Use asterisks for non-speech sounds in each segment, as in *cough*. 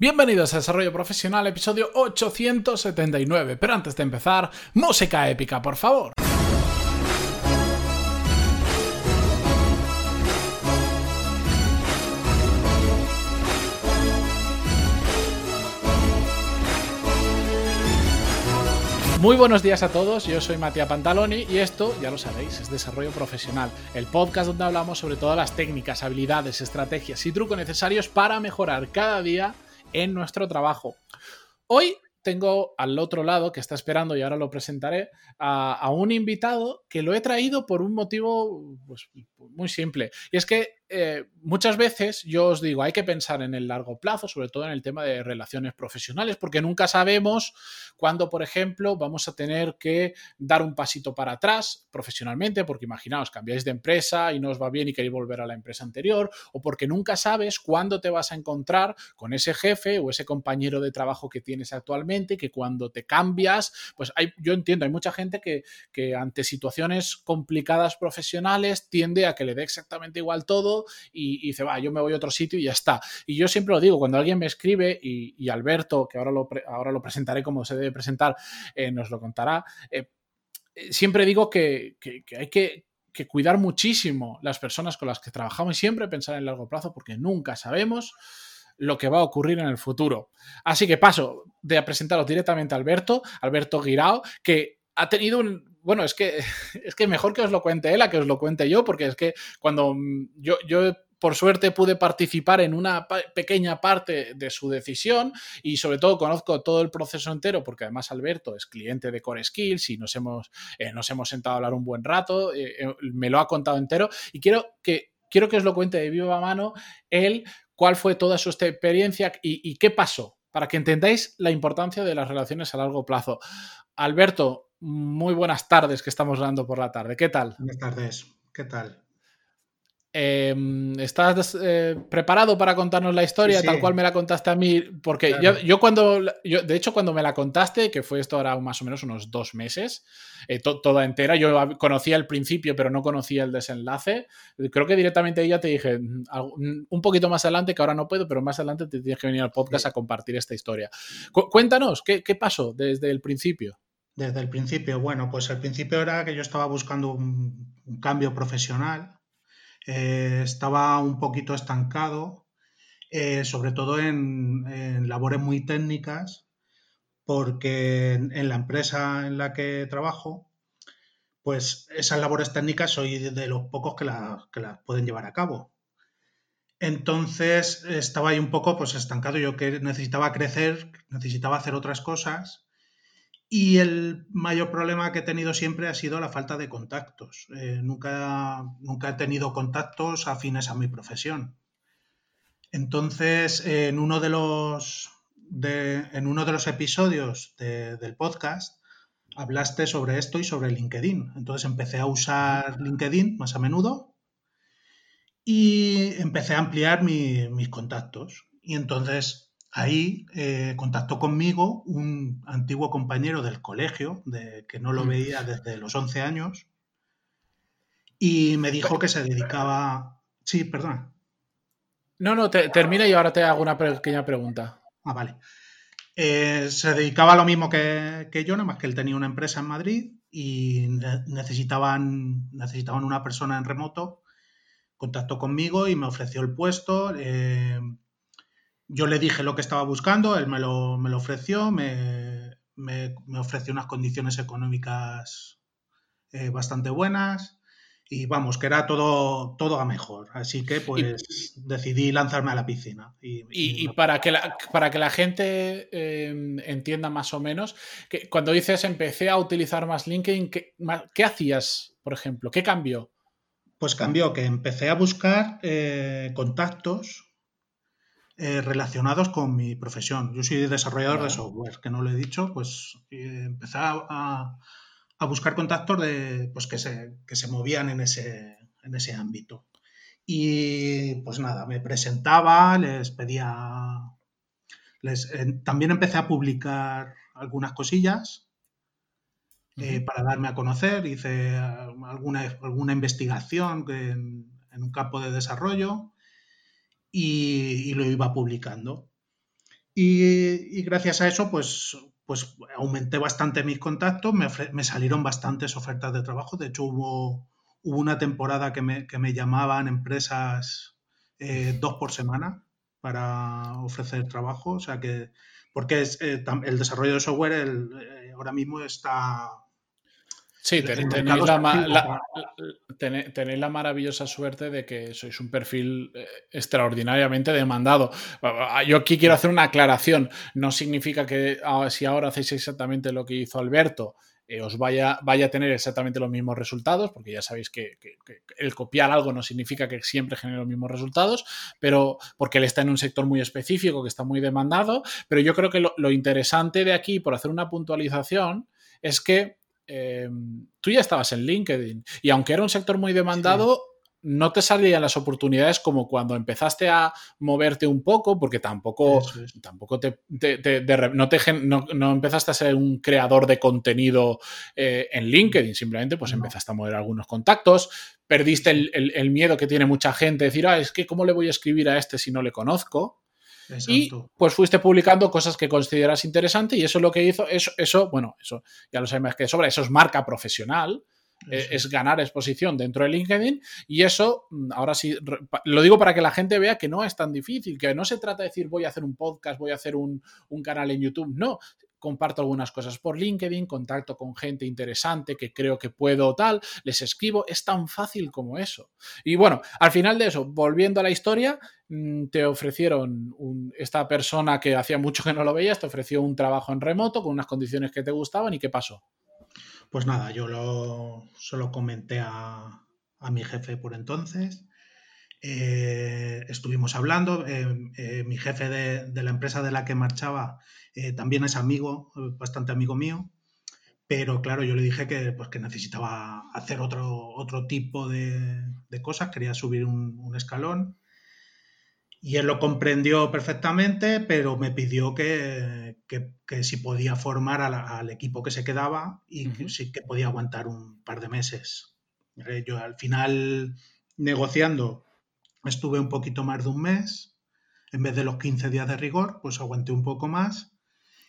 Bienvenidos a Desarrollo Profesional, episodio 879. Pero antes de empezar, música épica, por favor. Muy buenos días a todos, yo soy Matías Pantaloni y esto, ya lo sabéis, es Desarrollo Profesional, el podcast donde hablamos sobre todas las técnicas, habilidades, estrategias y trucos necesarios para mejorar cada día en nuestro trabajo. Hoy tengo al otro lado, que está esperando y ahora lo presentaré, a, un invitado que lo he traído por un motivo pues, muy simple. Y es que eh, muchas veces yo os digo, hay que pensar en el largo plazo, sobre todo en el tema de relaciones profesionales, porque nunca sabemos cuándo, por ejemplo, vamos a tener que dar un pasito para atrás profesionalmente, porque imaginaos, cambiáis de empresa y no os va bien y queréis volver a la empresa anterior, o porque nunca sabes cuándo te vas a encontrar con ese jefe o ese compañero de trabajo que tienes actualmente, que cuando te cambias, pues hay, yo entiendo, hay mucha gente que, que ante situaciones complicadas profesionales tiende a que le dé exactamente igual todo y, dice, va, yo me voy a otro sitio y ya está. Y yo siempre lo digo, cuando alguien me escribe y, Alberto, que ahora lo, ahora lo presentaré como se debe presentar, eh, nos lo contará, eh, eh, siempre digo que, hay que, cuidar muchísimo las personas con las que trabajamos y siempre pensar en largo plazo porque nunca sabemos lo que va a ocurrir en el futuro. Así que paso de presentaros directamente a Alberto, Alberto Guirao, que ha tenido un, bueno, es que, *laughs* es que mejor que os lo cuente él a que os lo cuente yo, porque es que cuando mm, yo, yo por suerte pude participar en una pequeña parte de su decisión y sobre todo conozco todo el proceso entero porque además Alberto es cliente de Core Skills y nos hemos, eh, nos hemos sentado a hablar un buen rato, eh, eh, me lo ha contado entero y quiero que, quiero que os lo cuente de viva mano él, cuál fue toda su experiencia y qué pasó, para que entendáis la importancia de las relaciones a largo plazo. Alberto, muy buenas tardes que estamos dando por la tarde. ¿Qué tal? Buenas tardes. ¿Qué tal? Em, ¿Estás eh, preparado para contarnos la historia tal cual me la contaste a mí? Porque yo, cuando, yo, de hecho, cuando me la contaste, que fue esto ahora más o menos unos dos meses, eh, toda entera, yo conocía el principio, pero no conocía el desenlace. Creo que directamente ella te dije, mm, mm, un poquito más adelante, que ahora no puedo, pero más adelante te tienes que venir al podcast a compartir esta historia. cuéntanos, ¿qué, ¿qué pasó desde el principio? Desde el principio, bueno, pues el principio era que yo estaba buscando un, cambio profesional, eh, estaba un poquito estancado, eh, sobre todo en, labores muy técnicas, porque en, la empresa en la que trabajo, pues esas labores técnicas soy de los pocos que, que las pueden llevar a cabo. Entonces estaba ahí un poco pues estancado, yo que necesitaba crecer, necesitaba hacer otras cosas y el mayor problema que he tenido siempre ha sido la falta de contactos. Eh, nunca, nunca he tenido contactos afines a mi profesión. Entonces, en, uno de los, en uno de los episodios del podcast, hablaste sobre esto y sobre LinkedIn. Entonces empecé a usar LinkedIn más a menudo y empecé a ampliar mis contactos. Y entonces Ahí eh, contactó conmigo un antiguo compañero del colegio, de, que no lo mm. veía desde los 11 años, y me dijo que se dedicaba... Sí, perdona. No, no, termina y ahora te hago una pequeña pregunta. Ah, vale. Eh, se dedicaba a lo mismo que, yo, nada más que él tenía una empresa en Madrid y necesitaban, necesitaban una persona en remoto. Contactó conmigo y me ofreció el puesto. Eh, yo le dije lo que estaba buscando, él me lo, me lo ofreció, me, me, ofreció unas condiciones económicas eh, bastante buenas y vamos, que era todo, todo a mejor. Así que pues decidí lanzarme a la piscina. Y, para, que la, para que la gente em, entienda más o menos, que cuando dices empecé a utilizar más LinkedIn, ¿qué, qué hacías, por ejemplo? ¿Qué cambió? Pues cambió que empecé a buscar eh, contactos eh, relacionados con mi profesión. Yo soy desarrollador de software, que no lo he dicho, pues eh, empecé a, buscar contactos de, pues, que, se, que se movían en ese, en ese ámbito. Y pues nada, me presentaba, les pedía... Les, también empecé a publicar algunas cosillas eh, para darme a conocer, hice alguna, alguna investigación en, un campo de desarrollo y, lo iba publicando. Y, gracias a eso, pues, pues aumenté bastante mis contactos, me, salieron bastantes ofertas de trabajo. De hecho, hubo, hubo una temporada que me, que me llamaban empresas eh, dos por semana para ofrecer trabajo. O sea que, porque es, eh, el desarrollo de software eh, ahora mismo está Sí, tenéis la, maravillosa suerte de que sois un perfil eh, extraordinariamente demandado. Yo aquí quiero hacer una aclaración. No significa que ah, si ahora hacéis exactamente lo que hizo Alberto, eh, os vaya, vaya, a tener exactamente los mismos resultados, porque ya sabéis que, el copiar algo no significa que siempre genere los mismos resultados, pero porque él está en un sector muy específico que está muy demandado. Pero yo creo que lo interesante de aquí, por hacer una puntualización, es que Em, tú ya estabas en LinkedIn y aunque era un sector muy demandado, no te salían las oportunidades como cuando empezaste a moverte un poco, porque tampoco, tampoco te, no, empezaste a ser un creador de contenido eh, en LinkedIn, simplemente pues empezaste a mover algunos contactos, perdiste el, el, miedo que tiene mucha gente, decir, ah, es que cómo le voy a escribir a este si no le conozco. Y pues fuiste publicando cosas que consideras interesante y eso es lo que hizo, eso, eso bueno, eso ya lo sabemos que sobra, eso es marca profesional, eh, es ganar exposición dentro de LinkedIn y eso, mm, ahora sí, lo digo para que la gente vea que no es tan difícil, que no se trata de decir voy a hacer un podcast, voy a hacer un, un canal en YouTube, no, comparto algunas cosas por LinkedIn, contacto con gente interesante que creo que puedo tal, les escribo, es tan fácil como eso. Y bueno, al final de eso, volviendo a la historia, mm, te ofrecieron esta persona que hacía mucho que no lo veías, te ofreció un trabajo en remoto con unas condiciones que te gustaban y qué pasó. Pues nada, yo lo solo comenté a, mi jefe por entonces. Eh, estuvimos hablando, eh, eh, mi jefe de, la empresa de la que marchaba también es amigo, bastante amigo mío, pero claro, yo le dije que, pues, que necesitaba hacer otro, otro tipo de, cosas, quería subir un, escalón. Y él lo comprendió perfectamente, pero me pidió que, si podía formar al equipo que se quedaba y que si que podía aguantar un par de meses. Yo al final, negociando, estuve un poquito más de un mes. En vez de los 15 días de rigor, pues aguanté un poco más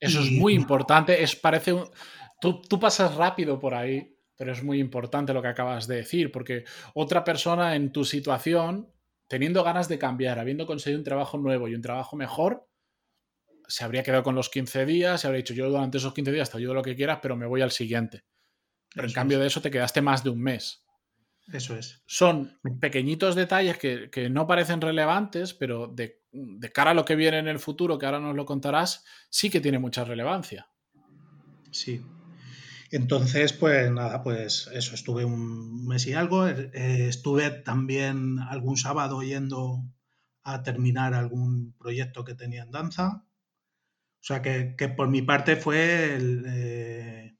eso es muy importante. Es, parece tú, tú pasas rápido por ahí, pero es muy importante lo que acabas de decir, porque otra persona en tu situación, teniendo ganas de cambiar, habiendo conseguido un trabajo nuevo y un trabajo mejor, se habría quedado con los 15 días, se habría dicho yo durante esos 15 días te ayudo lo que quieras, pero me voy al siguiente. Pero en cambio de eso te quedaste más de un mes. Eso es. Son pequeñitos detalles que, no parecen relevantes, pero de, cara a lo que viene en el futuro, que ahora nos lo contarás, sí que tiene mucha relevancia. Sí. Entonces, pues nada, pues eso, estuve un mes y algo. Eh, estuve también algún sábado yendo a terminar algún proyecto que tenía en danza. O sea que, por mi parte fue el, eh,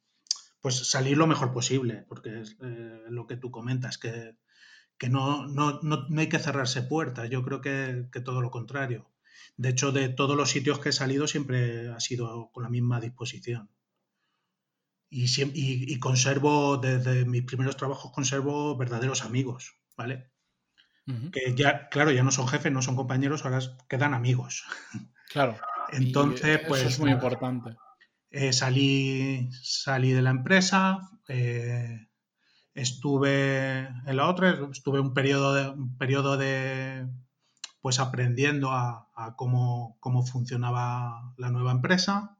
pues salir lo mejor posible, porque es eh, lo que tú comentas, que, no, no, hay que cerrarse puertas, yo creo que, todo lo contrario. De hecho, de todos los sitios que he salido siempre ha sido con la misma disposición. Y, y, conservo, desde mis primeros trabajos, conservo verdaderos amigos, ¿vale? Que ya, claro, ya no son jefes, no son compañeros, ahora quedan amigos. Claro. *laughs* Entonces, pues. es muy importante. Eh, salí, salí de la empresa, eh, estuve en la otra, estuve un periodo de, un periodo de pues aprendiendo a, cómo, funcionaba la nueva empresa,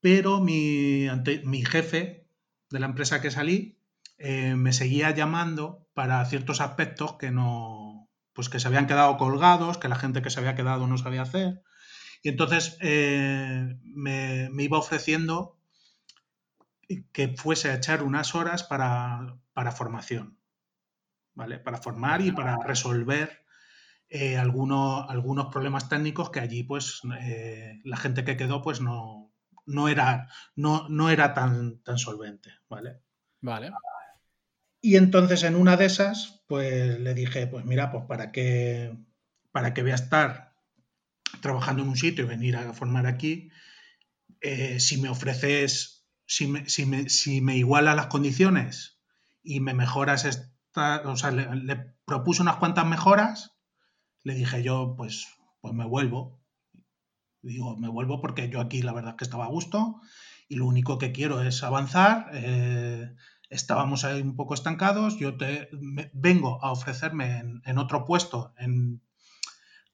pero mi, mi jefe de la empresa que salí eh, me seguía llamando para ciertos aspectos que no, pues que se habían quedado colgados, que la gente que se había quedado no sabía hacer. Y entonces eh, me, iba ofreciendo que fuese a echar unas horas para, formación, ¿vale? Para formar y para resolver eh, algunos, algunos problemas técnicos que allí, pues, eh, la gente que quedó, pues, no, no era, no, no era tan, tan solvente, ¿vale? Vale. Y entonces en una de esas, pues le dije, pues mira, pues para que, para que voy a estar trabajando en un sitio y venir a formar aquí, eh, si me ofreces, si me, si, me, si me igualas las condiciones y me mejoras esta, o sea, le, propuse unas cuantas mejoras, le dije yo, pues, pues me vuelvo. Digo, me vuelvo porque yo aquí la verdad es que estaba a gusto y lo único que quiero es avanzar. Eh, estábamos ahí un poco estancados. Yo te vengo a ofrecerme en, otro puesto, en,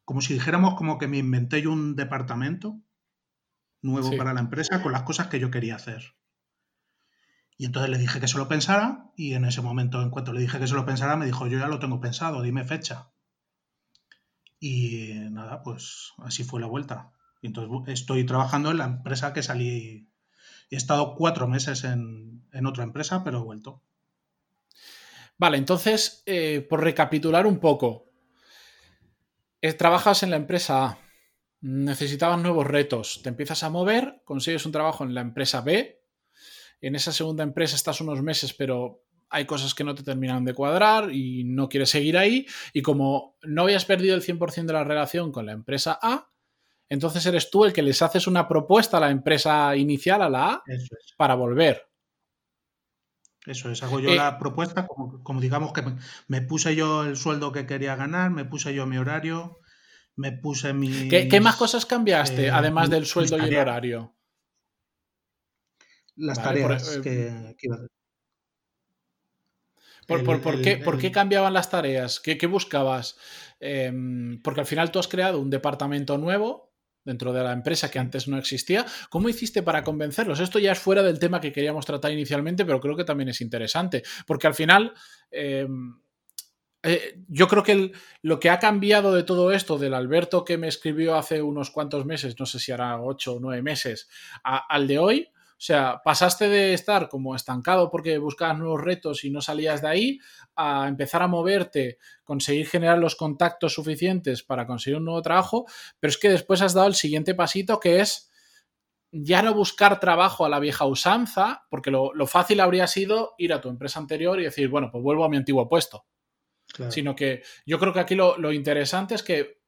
como si dijéramos como que me inventé yo un departamento nuevo para la empresa con las cosas que yo quería hacer. Y entonces le dije que se lo pensara y en ese momento, en cuanto le dije que se lo pensara, me dijo, yo ya lo tengo pensado, dime fecha. Y nada, pues así fue la vuelta. Y entonces estoy trabajando en la empresa que salí. He estado cuatro meses en, otra empresa, pero he vuelto. Vale, entonces, eh, por recapitular un poco, trabajas en la empresa A, necesitabas nuevos retos, te empiezas a mover, consigues un trabajo en la empresa B, en esa segunda empresa estás unos meses, pero hay cosas que no te terminan de cuadrar y no quieres seguir ahí. Y como no habías perdido el 100% de la relación con la empresa A, entonces eres tú el que les haces una propuesta a la empresa inicial, a la A, para volver. Eso es, hago yo eh, la propuesta, como, digamos que me, puse yo el sueldo que quería ganar, me puse yo mi horario, me puse mi... ¿Qué, más cosas cambiaste, eh, además del sueldo y el horario? las tareas que, iba a hacer. ¿Por, qué, cambiaban las tareas? ¿Qué, buscabas? Em, porque al final tú has creado un departamento nuevo dentro de la empresa que antes no existía. ¿Cómo hiciste para convencerlos? Esto ya es fuera del tema que queríamos tratar inicialmente, pero creo que también es interesante, porque al final... Em, eh, yo creo que lo que ha cambiado de todo esto, del Alberto que me escribió hace unos cuantos meses, no sé si hará ocho o nueve meses, al de hoy, o sea, pasaste de estar como estancado porque buscabas nuevos retos y no salías de ahí a empezar a moverte, conseguir generar los contactos suficientes para conseguir un nuevo trabajo, pero es que después has dado el siguiente pasito que es ya no buscar trabajo a la vieja usanza, porque lo, fácil habría sido ir a tu empresa anterior y decir, bueno, pues vuelvo a mi antiguo puesto. Sino que yo creo que aquí lo, lo interesante es que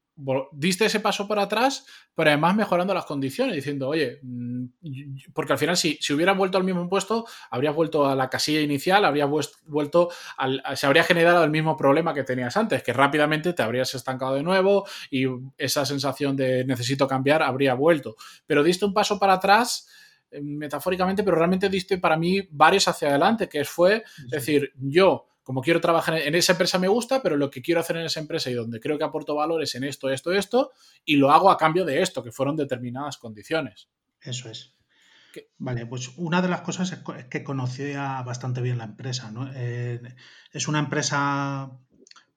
diste ese paso para atrás, pero además mejorando las condiciones, diciendo, oye, mm, porque al final si, si hubieras vuelto al mismo puesto, habrías vuelto a la casilla inicial, habrías vuelto al, se habría generado el mismo problema que tenías antes, que rápidamente te habrías estancado de nuevo y esa sensación de necesito cambiar habría vuelto. Pero diste un paso para atrás eh, metafóricamente, pero realmente diste para mí varios hacia adelante, que fue decir, yo como quiero trabajar en esa empresa me gusta, pero lo que quiero hacer en esa empresa y donde creo que aporto valor es en esto, esto, esto, y lo hago a cambio de esto, que fueron determinadas condiciones. Eso es. Vale, pues una de las cosas es que conocía bastante bien la empresa. Eh, es una empresa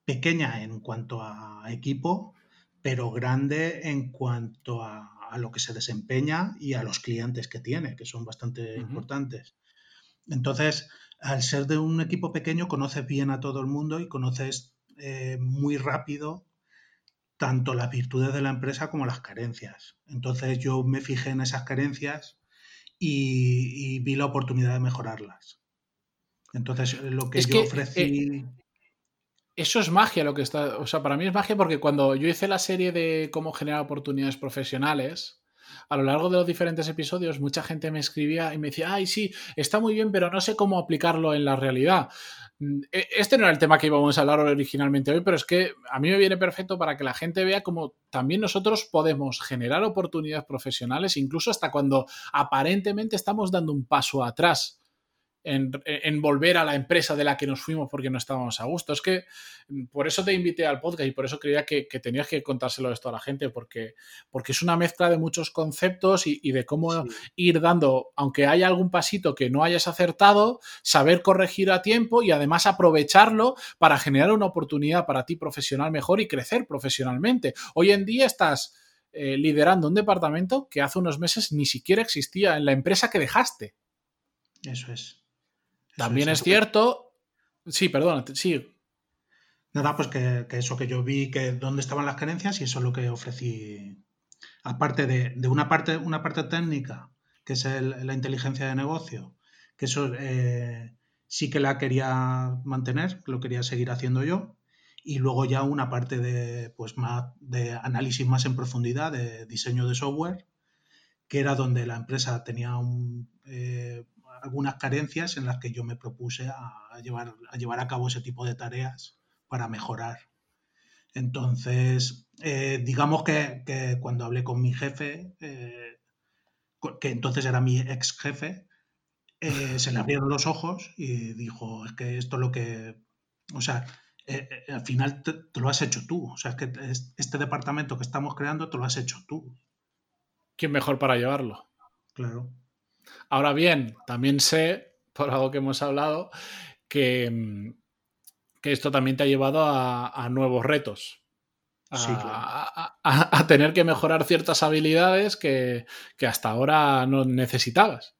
pequeña en cuanto a equipo, pero grande en cuanto a, lo que se desempeña y a los clientes que tiene, que son bastante importantes. Entonces, al ser de un equipo pequeño conoces bien a todo el mundo y conoces eh, muy rápido tanto las virtudes de la empresa como las carencias. Entonces yo me fijé en esas carencias y, vi la oportunidad de mejorarlas. Entonces lo que yo ofrecí... Eh, eso es magia lo que está... O sea, para mí es magia porque cuando yo hice la serie de cómo generar oportunidades profesionales, a lo largo de los diferentes episodios mucha gente me escribía y me decía, ay, sí, está muy bien, pero no sé cómo aplicarlo en la realidad. Mm, e, este no era el tema que íbamos a hablar originalmente hoy, pero es que a mí me viene perfecto para que la gente vea cómo también nosotros podemos generar oportunidades profesionales, incluso hasta cuando aparentemente estamos dando un paso atrás en, volver a la empresa de la que nos fuimos porque no estábamos a gusto. Es que mm, por eso te invité al podcast y por eso creía que, tenías que contárselo esto a la gente, porque, porque es una mezcla de muchos conceptos y, de cómo ir dando, aunque haya algún pasito que no hayas acertado, saber corregir a tiempo y además aprovecharlo para generar una oportunidad para ti profesional mejor y crecer profesionalmente. Hoy en día estás... Eh, liderando un departamento que hace unos meses ni siquiera existía en la empresa que dejaste. Eso es. También es cierto. Sí, perdón, sí. Nada, pues que, eso que yo vi que dónde estaban las carencias y eso es lo que ofrecí. Aparte de, una parte, una parte técnica, que es la inteligencia de negocio, que eso eh, sí que la quería mantener, lo quería seguir haciendo yo. Y luego ya una parte de, pues más, de análisis más en profundidad, de diseño de software, que era donde la empresa tenía un, eh, algunas carencias en las que yo me propuse a, llevar, a llevar a cabo ese tipo de tareas para mejorar. Entonces, eh, digamos que, cuando hablé con mi jefe, eh, que entonces era mi ex jefe, eh, se le abrieron los ojos y dijo, es que esto es lo que, o sea, al final te, lo has hecho tú, o sea, es que este departamento que estamos creando te lo has hecho tú. ¿Quién mejor para llevarlo? Claro. Ahora bien, también sé, por algo que hemos hablado, que, mm, que esto también te ha llevado a, nuevos retos. A, tener que mejorar ciertas habilidades que, hasta ahora no necesitabas.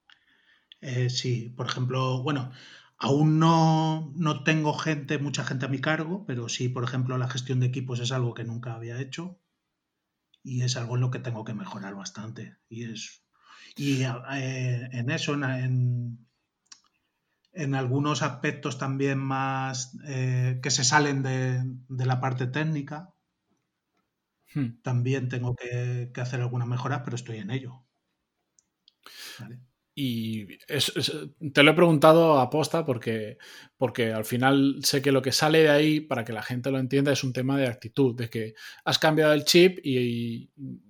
Eh, sí, por ejemplo, bueno, aún no, no, tengo gente, mucha gente a mi cargo, pero sí, por ejemplo, la gestión de equipos es algo que nunca había hecho y es algo en lo que tengo que mejorar bastante. Y es y eh, en eso, en, en algunos aspectos también más eh, que se salen de, la parte técnica. Hmm. También tengo que, hacer algunas mejoras, pero estoy en ello. Y te lo he preguntado a posta porque, porque al final sé que lo que sale de ahí, para que la gente lo entienda, es un tema de actitud, de que has cambiado el chip y y,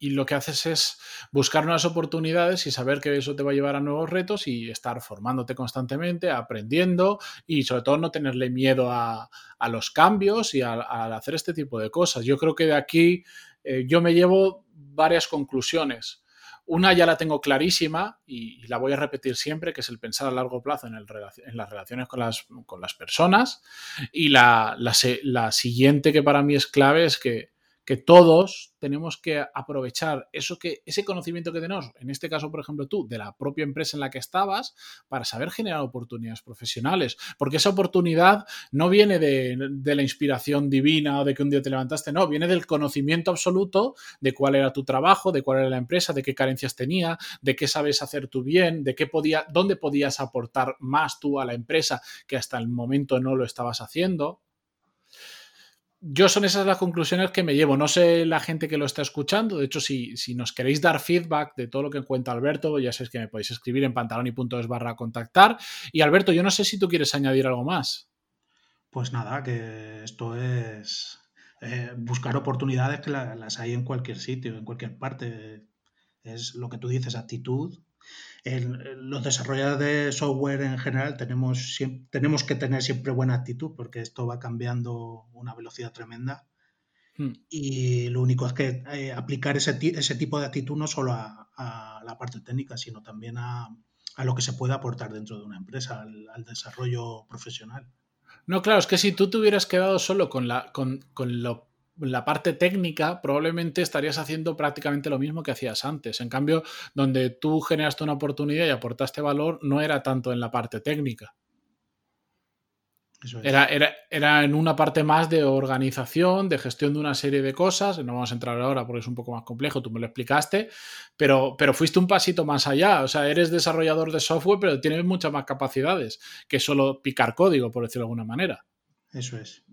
lo que haces es buscar nuevas oportunidades y saber que eso te va a llevar a nuevos retos y estar formándote constantemente, aprendiendo y sobre todo no tenerle miedo a, los cambios y a, hacer este tipo de cosas. Yo creo que de aquí eh, yo me llevo varias conclusiones. Una ya la tengo clarísima y, la voy a repetir siempre, que es el pensar a largo plazo en, las relaciones con las, con las personas. Y la, la siguiente que para mí es clave es que que todos tenemos que aprovechar eso que, ese conocimiento que tenemos, en este caso, por ejemplo, tú, de la propia empresa en la que estabas, para saber generar oportunidades profesionales. Porque esa oportunidad no viene de, la inspiración divina o de que un día te levantaste, no, viene del conocimiento absoluto de cuál era tu trabajo, de cuál era la empresa, de qué carencias tenía, de qué sabes hacer tú bien, de qué podía, dónde podías aportar más tú a la empresa que hasta el momento no lo estabas haciendo yo son esas las conclusiones que me llevo. No sé la gente que lo está escuchando. De hecho, si, si nos queréis dar feedback de todo lo que cuenta Alberto, ya sabéis que me podéis escribir en pantaloni.es barra contactar. Y Alberto, yo no sé si tú quieres añadir algo más. Pues nada, que esto es eh, buscar oportunidades que las hay en cualquier sitio, en cualquier parte. Es lo que tú dices, actitud, los desarrolladores de software en general tenemos, tenemos que tener siempre buena actitud porque esto va cambiando una velocidad tremenda. Hmm. Y lo único es que eh, aplicar ese, ese, tipo de actitud no solo a, la parte técnica, sino también a, lo que se puede aportar dentro de una empresa, al, desarrollo profesional. No, claro, es que si tú te hubieras quedado solo con, la, con, con lo la parte técnica probablemente estarías haciendo prácticamente lo mismo que hacías antes. En cambio, donde tú generaste una oportunidad y aportaste valor, no era tanto en la parte técnica. Era, era, en una parte más de organización, de gestión de una serie de cosas. No vamos a entrar ahora porque es un poco más complejo, tú me lo explicaste, pero, pero fuiste un pasito más allá. O sea, eres desarrollador de software, pero tienes muchas más capacidades que solo picar código, por decirlo de alguna manera. Eso es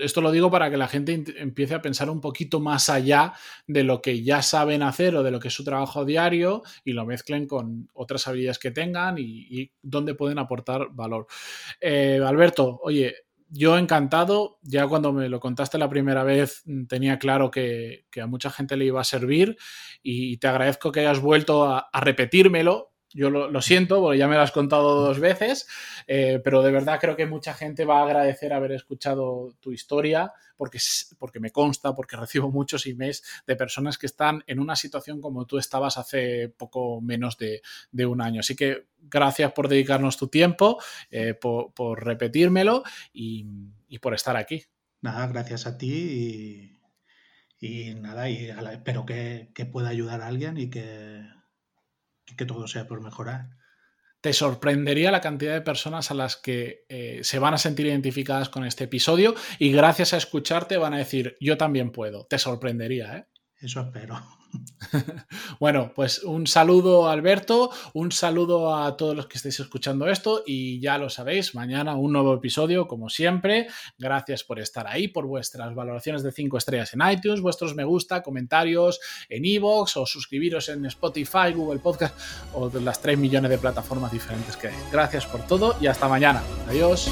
esto lo digo para que la gente empiece a pensar un poquito más allá de lo que ya saben hacer o de lo que es su trabajo diario y lo mezclen con otras habilidades que tengan y, dónde pueden aportar valor. Eh, Alberto, oye, yo encantado, ya cuando me lo contaste la primera vez mm, tenía claro que, a mucha gente le iba a servir y te agradezco que hayas vuelto a repetírmelo yo lo, siento, porque ya me lo has contado dos veces, eh, pero de verdad creo que mucha gente va a agradecer haber escuchado tu historia, porque, porque me consta, porque recibo muchos emails de personas que están en una situación como tú estabas hace poco menos de, un año. Así que gracias por dedicarnos tu tiempo, eh, por, repetírmelo y, por estar aquí. Nada, gracias a ti y, nada, y espero que pueda ayudar a alguien y que que todo sea por mejorar. Te sorprendería la cantidad de personas a las que eh, se van a sentir identificadas con este episodio y gracias a escucharte van a decir, yo también puedo. Te sorprendería, ¿eh? Eso espero. *laughs* bueno, pues un saludo Alberto, un saludo a todos los que estéis escuchando esto y ya lo sabéis, mañana un nuevo episodio como siempre. Gracias por estar ahí, por vuestras valoraciones de 5 estrellas en iTunes, vuestros me gusta, comentarios en iVoox o suscribiros en Spotify, Google Podcast o de las 3 millones de plataformas diferentes que hay. Gracias por todo y hasta mañana. Adiós.